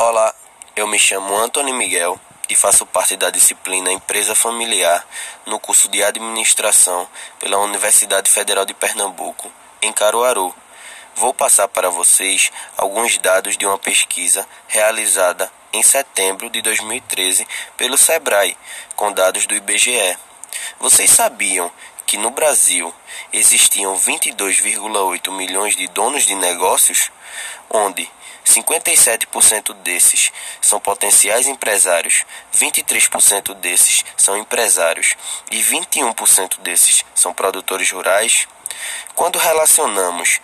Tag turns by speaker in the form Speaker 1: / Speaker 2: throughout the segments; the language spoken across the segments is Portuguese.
Speaker 1: Olá, eu me chamo Antônio Miguel e faço parte da disciplina Empresa Familiar no curso de Administração pela Universidade Federal de Pernambuco, em Caruaru. Vou passar para vocês alguns dados de uma pesquisa realizada em setembro de 2013 pelo SEBRAE, com dados do IBGE. Vocês sabiam que no Brasil existiam 22,8 milhões de donos de negócios, onde 57% desses são potenciais empresários, 23% desses são empresários e 21% desses são produtores rurais? Quando relacionamos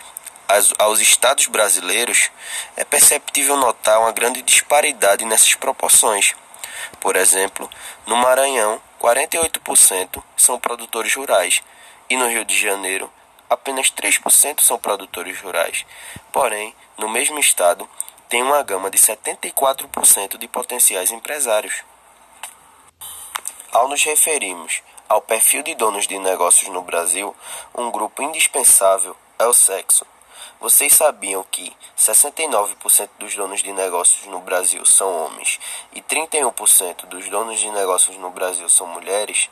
Speaker 1: aos estados brasileiros, é perceptível notar uma grande disparidade nessas proporções. Por exemplo, no Maranhão, 48% são produtores rurais e no Rio de Janeiro, apenas 3% são produtores rurais. Porém, no mesmo estado, tem uma gama de 74% de potenciais empresários. Ao nos referirmos ao perfil de donos de negócios no Brasil, um grupo indispensável é o sexo. Vocês sabiam que 69% dos donos de negócios no Brasil são homens e 31% dos donos de negócios no Brasil são mulheres?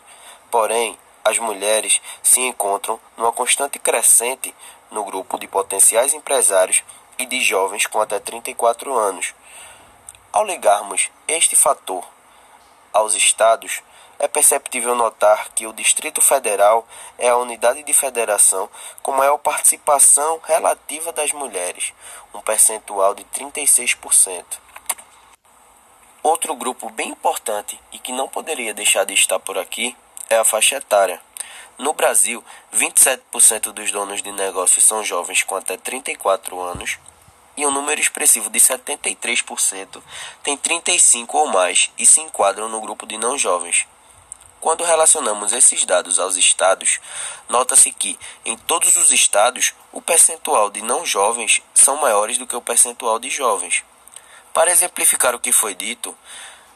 Speaker 1: Porém, as mulheres se encontram numa constante crescente no grupo de potenciais empresários e de jovens com até 34 anos. Ao ligarmos este fator aos estados, é perceptível notar que o Distrito Federal é a unidade de federação com maior participação relativa das mulheres, um percentual de 36%. Outro grupo bem importante e que não poderia deixar de estar por aqui é a faixa etária. No Brasil, 27% dos donos de negócios são jovens com até 34 anos e um número expressivo de 73% tem 35 ou mais e se enquadram no grupo de não jovens. Quando relacionamos esses dados aos estados, nota-se que, em todos os estados, o percentual de não jovens são maiores do que o percentual de jovens. Para exemplificar o que foi dito,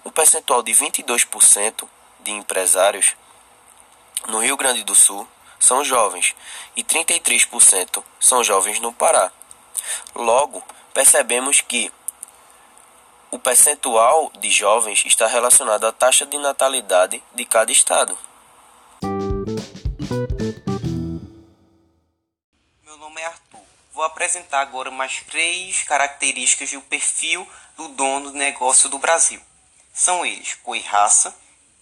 Speaker 1: o percentual de 22% de empresários no Rio Grande do Sul são jovens e 33% são jovens no Pará. Logo, percebemos que o percentual de jovens está relacionado à taxa de natalidade de cada estado.
Speaker 2: Meu nome é Arthur. Vou apresentar agora mais três características do perfil do dono do negócio do Brasil. São eles cor e raça,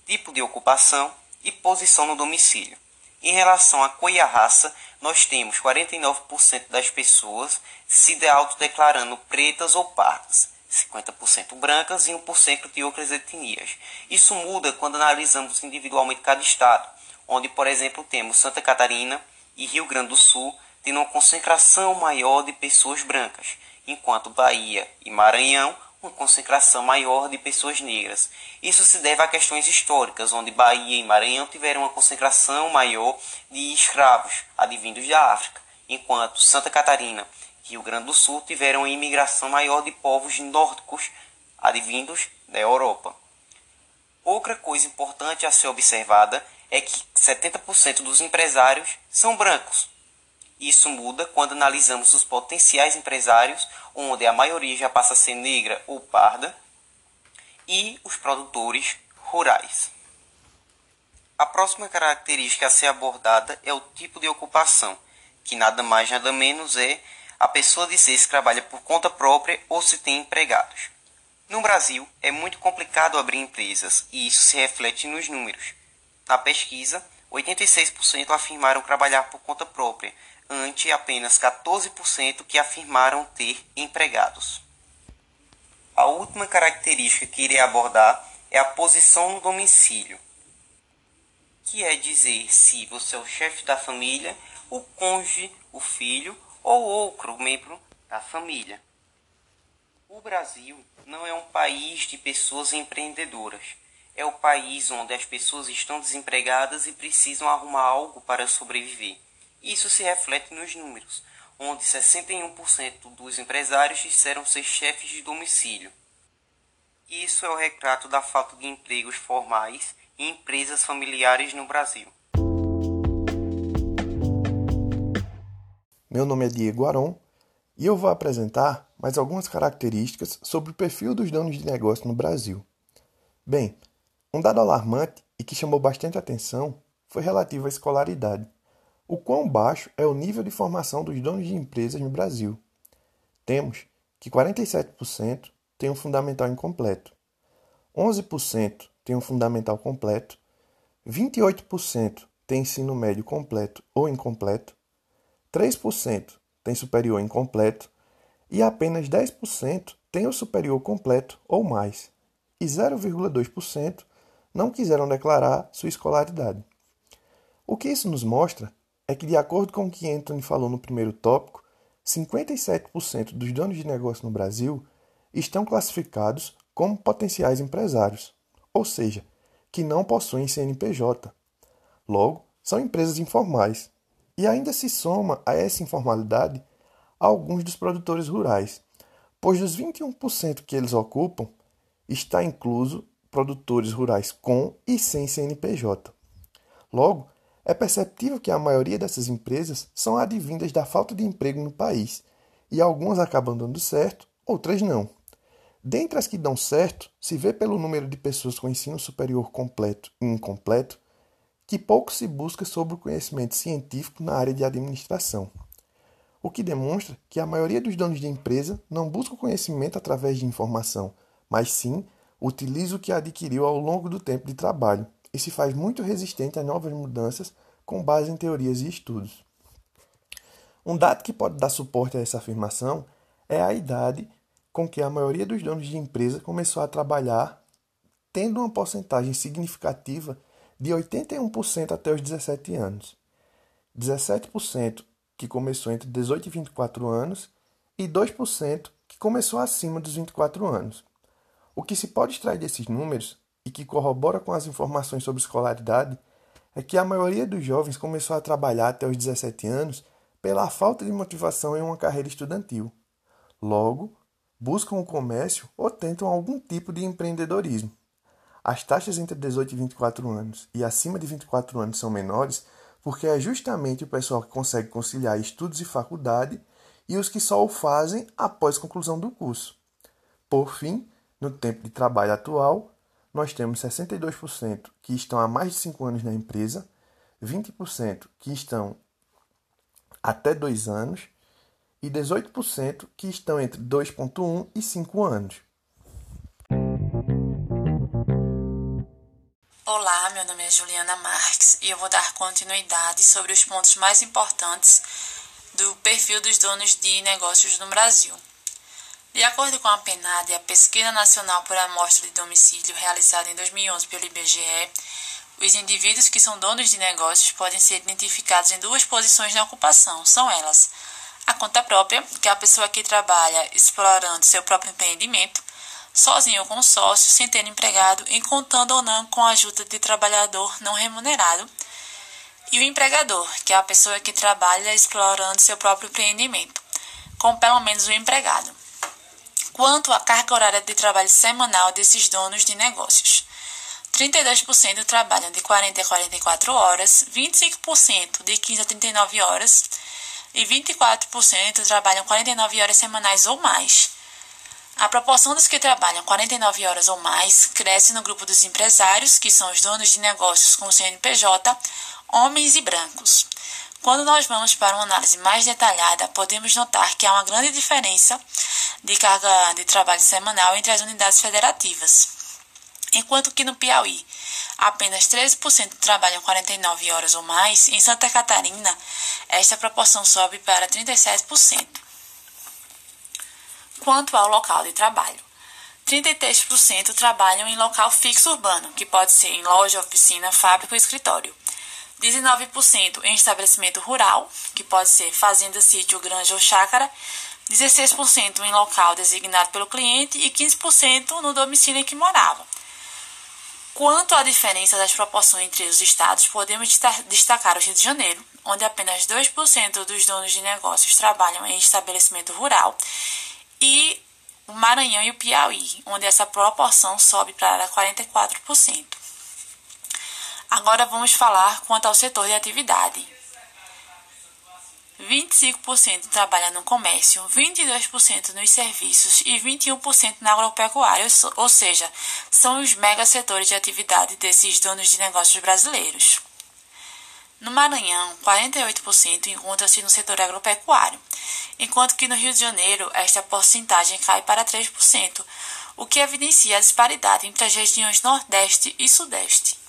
Speaker 2: tipo de ocupação e posição no domicílio. Em relação à cor raça, nós temos 49% das pessoas se autodeclarando pretas ou pardas 50% brancas e 1% de outras etnias. Isso muda quando analisamos individualmente cada estado, onde, por exemplo, temos Santa Catarina e Rio Grande do Sul tendo uma concentração maior de pessoas brancas, enquanto Bahia e Maranhão uma concentração maior de pessoas negras. Isso se deve a questões históricas, onde Bahia e Maranhão tiveram uma concentração maior de escravos advindos da África, enquanto Santa Catarina Rio Grande do Sul tiveram uma imigração maior de povos nórdicos advindos da Europa. Outra coisa importante a ser observada é que 70% dos empresários são brancos. Isso muda quando analisamos os potenciais empresários, onde a maioria já passa a ser negra ou parda, e os produtores rurais. A próxima característica a ser abordada é o tipo de ocupação, que nada mais nada menos é a pessoa dizer se trabalha por conta própria ou se tem empregados. No Brasil, é muito complicado abrir empresas e isso se reflete nos números. Na pesquisa, 86% afirmaram trabalhar por conta própria, ante apenas 14% que afirmaram ter empregados. A última característica que irei abordar é a posição no domicílio, que é dizer se você é o chefe da família, o cônjuge, o filho ou outro membro da família. O Brasil não é um país de pessoas empreendedoras. É o país onde as pessoas estão desempregadas e precisam arrumar algo para sobreviver. Isso se reflete nos números, onde 61% dos empresários disseram ser chefes de domicílio. Isso é o retrato da falta de empregos formais em empresas familiares no Brasil.
Speaker 3: Meu nome é Diego Aron e eu vou apresentar mas algumas características sobre o perfil dos donos de negócio no Brasil. Bem, um dado alarmante e que chamou bastante atenção foi relativo à escolaridade. O quão baixo é o nível de formação dos donos de empresas no Brasil. Temos que 47% têm um fundamental incompleto, 11% têm um fundamental completo, 28% têm ensino médio completo ou incompleto, 3% têm superior incompleto e apenas 10% têm o superior completo ou mais, e 0,2% não quiseram declarar sua escolaridade. O que isso nos mostra é que, de acordo com o que Anthony falou no primeiro tópico, 57% dos donos de negócio no Brasil estão classificados como potenciais empresários, ou seja, que não possuem CNPJ. Logo, são empresas informais. E ainda se soma a essa informalidade alguns dos produtores rurais, pois dos 21% que eles ocupam, está incluso produtores rurais com e sem CNPJ. Logo, é perceptível que a maioria dessas empresas são advindas da falta de emprego no país, e algumas acabam dando certo, outras não. Dentre as que dão certo, se vê pelo número de pessoas com ensino superior completo e incompleto que pouco se busca sobre o conhecimento científico na área de administração. O que demonstra que a maioria dos donos de empresa não busca o conhecimento através de informação, mas sim utiliza o que adquiriu ao longo do tempo de trabalho, e se faz muito resistente a novas mudanças com base em teorias e estudos. Um dado que pode dar suporte a essa afirmação é a idade com que a maioria dos donos de empresa começou a trabalhar, tendo uma porcentagem significativa de 81% até os 17 anos, 17% que começou entre 18 e 24 anos e 2% que começou acima dos 24 anos. O que se pode extrair desses números e que corrobora com as informações sobre escolaridade é que a maioria dos jovens começou a trabalhar até os 17 anos pela falta de motivação em uma carreira estudantil. Logo, buscam o comércio ou tentam algum tipo de empreendedorismo. As taxas entre 18 e 24 anos e acima de 24 anos são menores porque é justamente o pessoal que consegue conciliar estudos e faculdade e os que só o fazem após conclusão do curso. Por fim, no tempo de trabalho atual, nós temos 62% que estão há mais de 5 anos na empresa, 20% que estão até 2 anos e 18% que estão entre 2,1 e 5 anos.
Speaker 4: Olá, meu nome é Juliana Marques e eu vou dar continuidade sobre os pontos mais importantes do perfil dos donos de negócios no Brasil. De acordo com a PNAD, a Pesquisa Nacional por Amostra de Domicílio realizada em 2011 pelo IBGE, os indivíduos que são donos de negócios podem ser identificados em duas posições na ocupação. São elas: a conta própria, que é a pessoa que trabalha explorando seu próprio empreendimento, sozinho ou com sócio, sem ter empregado e contando ou não com a ajuda de trabalhador não remunerado, e o empregador, que é a pessoa que trabalha explorando seu próprio empreendimento, com pelo menos um empregado quanto à carga horária de trabalho semanal desses donos de negócios. 32% trabalham de 40 a 44 horas, 25% de 15 a 39 horas e 24% trabalham 49 horas semanais ou mais. A proporção dos que trabalham 49 horas ou mais cresce no grupo dos empresários, que são os donos de negócios com CNPJ, homens e brancos. Quando nós vamos para uma análise mais detalhada, podemos notar que há uma grande diferença de carga de trabalho semanal entre as unidades federativas. Enquanto que no Piauí, apenas 13% trabalham 49 horas ou mais, em Santa Catarina, esta proporção sobe para 37%. Quanto ao local de trabalho, 33% trabalham em local fixo urbano, que pode ser em loja, oficina, fábrica ou escritório. 19% em estabelecimento rural, que pode ser fazenda, sítio, granja ou chácara, 16% em local designado pelo cliente e 15% no domicílio em que morava. Quanto à diferença das proporções entre os estados, podemos destacar o Rio de Janeiro, onde apenas 2% dos donos de negócios trabalham em estabelecimento rural, e o Maranhão e o Piauí, onde essa proporção sobe para 44%. Agora vamos falar quanto ao setor de atividade. 25% trabalha no comércio, 22% nos serviços e 21% na agropecuária, ou seja, são os mega setores de atividade desses donos de negócios brasileiros. No Maranhão, 48% encontra-se no setor agropecuário, enquanto que no Rio de Janeiro esta porcentagem cai para 3%, o que evidencia a disparidade entre as regiões Nordeste e Sudeste.